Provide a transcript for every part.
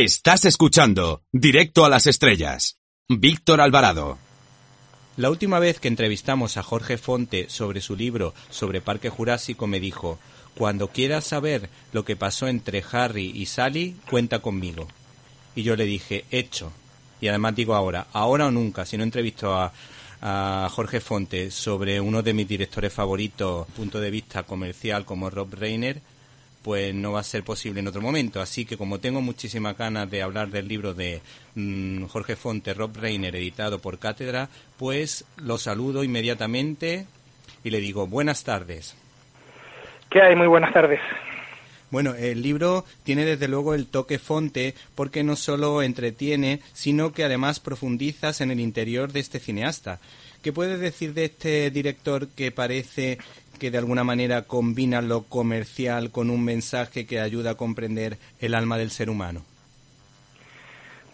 Estás escuchando Directo a las Estrellas. Víctor Alvarado. La última vez que entrevistamos a Jorge Fonte sobre su libro sobre Parque Jurásico me dijo, cuando quieras saber lo que pasó entre Harry y Sally, cuenta conmigo. Y yo le dije, hecho. Y además digo ahora, ahora o nunca, si no entrevisto a, a Jorge Fonte sobre uno de mis directores favoritos, punto de vista comercial como Rob Reiner, pues no va a ser posible en otro momento. Así que como tengo muchísimas ganas de hablar del libro de mm, Jorge Fonte, Rob Reiner, editado por Cátedra, pues lo saludo inmediatamente y le digo buenas tardes. ¿Qué hay? Muy buenas tardes. Bueno, el libro tiene desde luego el toque fonte porque no solo entretiene, sino que además profundizas en el interior de este cineasta. ¿Qué puedes decir de este director que parece que de alguna manera combina lo comercial con un mensaje que ayuda a comprender el alma del ser humano?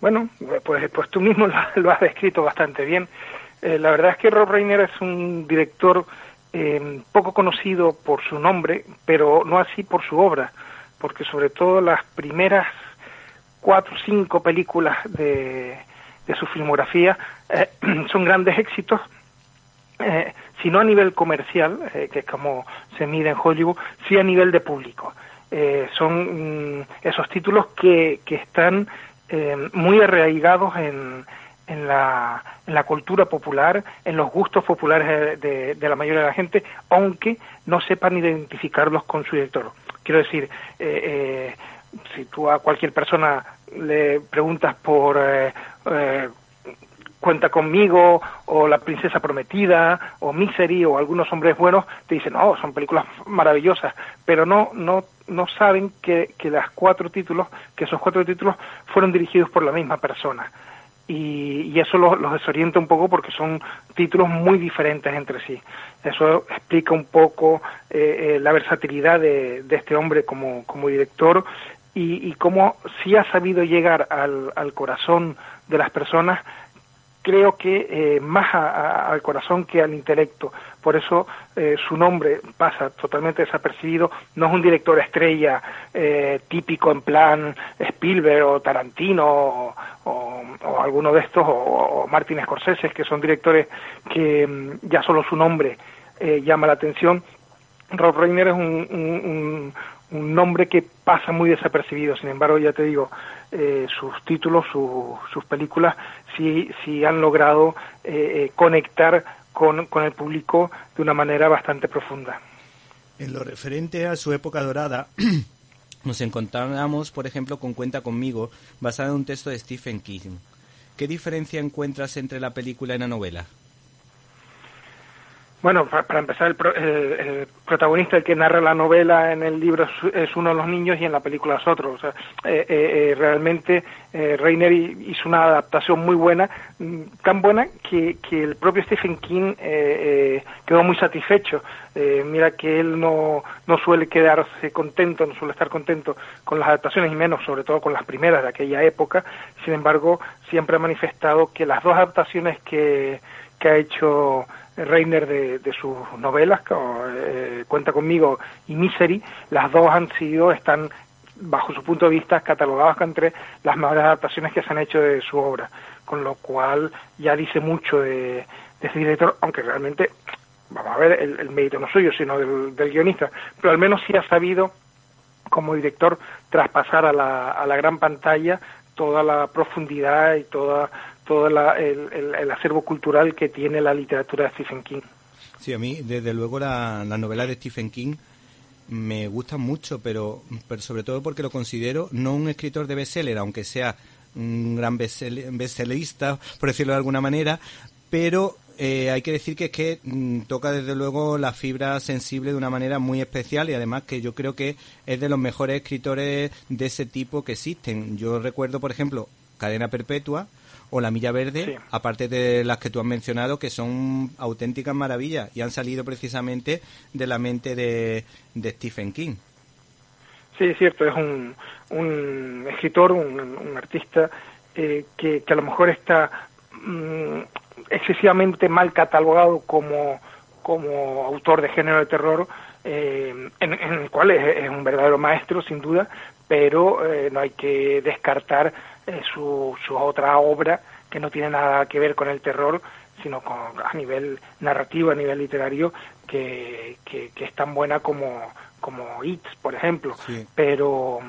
Bueno, pues, pues tú mismo lo, has descrito bastante bien. Eh, la verdad es que Rob Reiner es un director eh, poco conocido por su nombre, pero no así por su obra, porque sobre todo las primeras cuatro o cinco películas de, de su filmografía eh, son grandes éxitos eh, si no a nivel comercial, eh, que es como se mide en Hollywood, sí a nivel de público. Eh, son mm, esos títulos que, que están muy arraigados en, en, la, en la cultura popular, en los gustos populares de, la mayoría de la gente, aunque no sepan identificarlos con su director. Quiero decir, si tú a cualquier persona le preguntas por Cuenta conmigo o La princesa prometida o Misery o algunos hombres buenos te dicen, "No, son películas maravillosas", pero no no no saben que, que las cuatro títulos, que esos cuatro títulos fueron dirigidos por la misma persona. Y, y, eso los, los, desorienta un poco porque son títulos muy diferentes entre sí. Eso explica un poco eh, eh, la versatilidad de, de, este hombre como, como director y, y cómo sí ha sabido llegar al, al corazón de las personas creo que eh, más al corazón que al intelecto. Por eso eh, su nombre pasa totalmente desapercibido. No es un director estrella eh, típico en plan Spielberg o Tarantino o, alguno de estos, o, Martin Scorsese, que son directores que mm, ya solo su nombre llama la atención. Rob Reiner es un, un, un nombre que pasa muy desapercibido. Sin embargo, ya te digo, eh, sus títulos, su, sus películas, sí, sí han logrado eh, eh, conectar con, con el público de una manera bastante profunda. En lo referente a su época dorada, nos encontramos, por ejemplo, con Cuenta conmigo, basada en un texto de Stephen King. ¿Qué diferencia encuentras entre la película y la novela? Bueno, para, empezar, el, el, protagonista, el que narra la novela en el libro es, uno de los niños y en la película es otro. O sea, eh, eh, eh realmente eh, Reiner hizo una adaptación muy buena, mm, tan buena que, que el propio Stephen King eh, quedó muy satisfecho. mira que él no, no suele quedarse contento, no suele estar contento con las adaptaciones y menos, sobre todo con las primeras de aquella época. Sin embargo, siempre ha manifestado que las dos adaptaciones que, que ha hecho Reiner de, sus novelas, eh, Cuenta conmigo y Misery, las dos han sido, están bajo su punto de vista catalogadas entre las mejores adaptaciones que se han hecho de su obra, con lo cual ya dice mucho de, ese director, aunque realmente, vamos a ver, el, el mérito no suyo, sino del, del, guionista, pero al menos sí ha sabido como director traspasar a la, a la gran pantalla toda la profundidad y toda todo la, el, el, acervo cultural que tiene la literatura de Stephen King. Sí, a mí, desde luego, la, la novela de Stephen King me gusta mucho, pero, pero sobre todo porque lo considero no un escritor de bestseller, aunque sea un gran bestsellerista, por decirlo de alguna manera, pero eh, hay que decir que es que mm, toca desde luego la fibra sensible de una manera muy especial y además que yo creo que es de los mejores escritores de ese tipo que existen. Yo recuerdo, por ejemplo, Cadena Perpetua, o La Milla Verde, sí. aparte de las que tú has mencionado, que son auténticas maravillas y han salido precisamente de la mente de, de Stephen King. Sí, es cierto, es un, un escritor, un, un artista eh, que, a lo mejor está mm, excesivamente mal catalogado como, como autor de género de terror, en, el cual es, un verdadero maestro, sin duda, pero no hay que descartar su, su otra obra que no tiene nada que ver con el terror, sino con, a nivel narrativo, a nivel literario, que, que, es tan buena como, como It, por ejemplo. Pero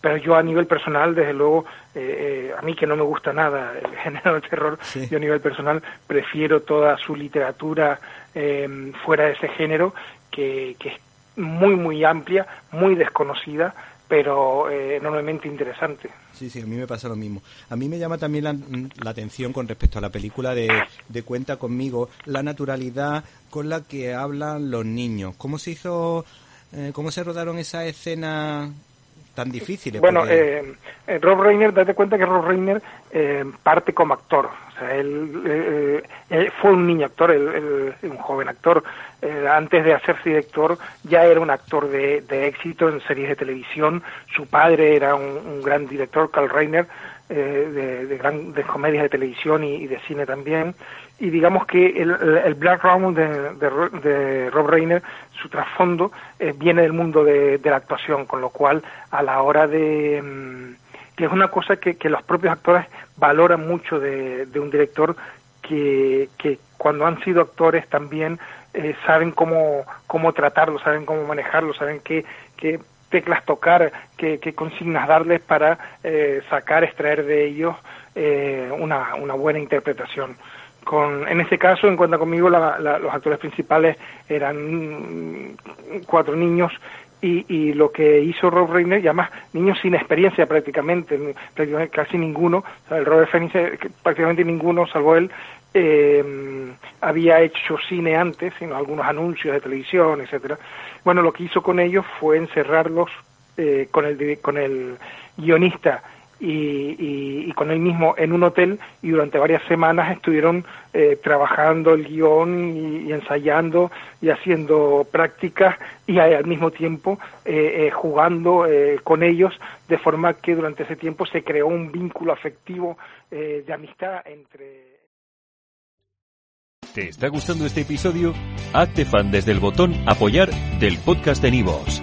pero yo a nivel personal, desde luego, eh, eh, a mí que no me gusta nada el género de terror, yo a nivel personal prefiero toda su literatura eh, fuera de ese género, que, que es muy, muy amplia, muy desconocida, pero eh, enormemente interesante. Sí, sí, a mí me pasa lo mismo. A mí me llama también la, atención con respecto a la película de, de, Cuenta conmigo, la naturalidad con la que hablan los niños. ¿Cómo se hizo, eh, cómo se rodaron esa escena tan difíciles? Bueno, eh, eh, Rob Reiner, date cuenta que Rob Reiner eh, parte como actor. O sea, él, fue un niño actor, un joven actor. antes de hacerse director, ya era un actor de, éxito en series de televisión. Su padre era un, gran director, Carl Reiner, de, de, gran, de comedias de televisión y de cine también y digamos que el, el Black Round de, de, Rob Reiner, su trasfondo eh, viene del mundo de, la actuación, con lo cual a la hora de... Mm, que es una cosa que, que los propios actores valoran mucho de, un director que, que cuando han sido actores también eh, saben cómo, cómo tratarlo, saben cómo manejarlo, saben qué, qué teclas tocar, qué, qué consignas darles para eh, sacar, extraer de ellos una, una buena interpretación. En este caso, en cuenta conmigo, los actores principales eran cuatro niños y, lo que hizo Rob Reiner, y además niños sin experiencia prácticamente, prácticamente casi ninguno, el Robert Phoenix eh, prácticamente ninguno, salvo él, eh, había hecho cine antes, sino algunos anuncios de televisión, etcétera. Bueno, lo que hizo con ellos fue encerrarlos eh, con el con el guionista y, con él mismo en un hotel y durante varias semanas estuvieron eh, trabajando el guion y, ensayando y haciendo prácticas y al mismo tiempo eh, eh, jugando con ellos de forma que durante ese tiempo se creó un vínculo afectivo de amistad entre... ¿Te está gustando este episodio? Hazte fan desde el botón apoyar del podcast de Nivos.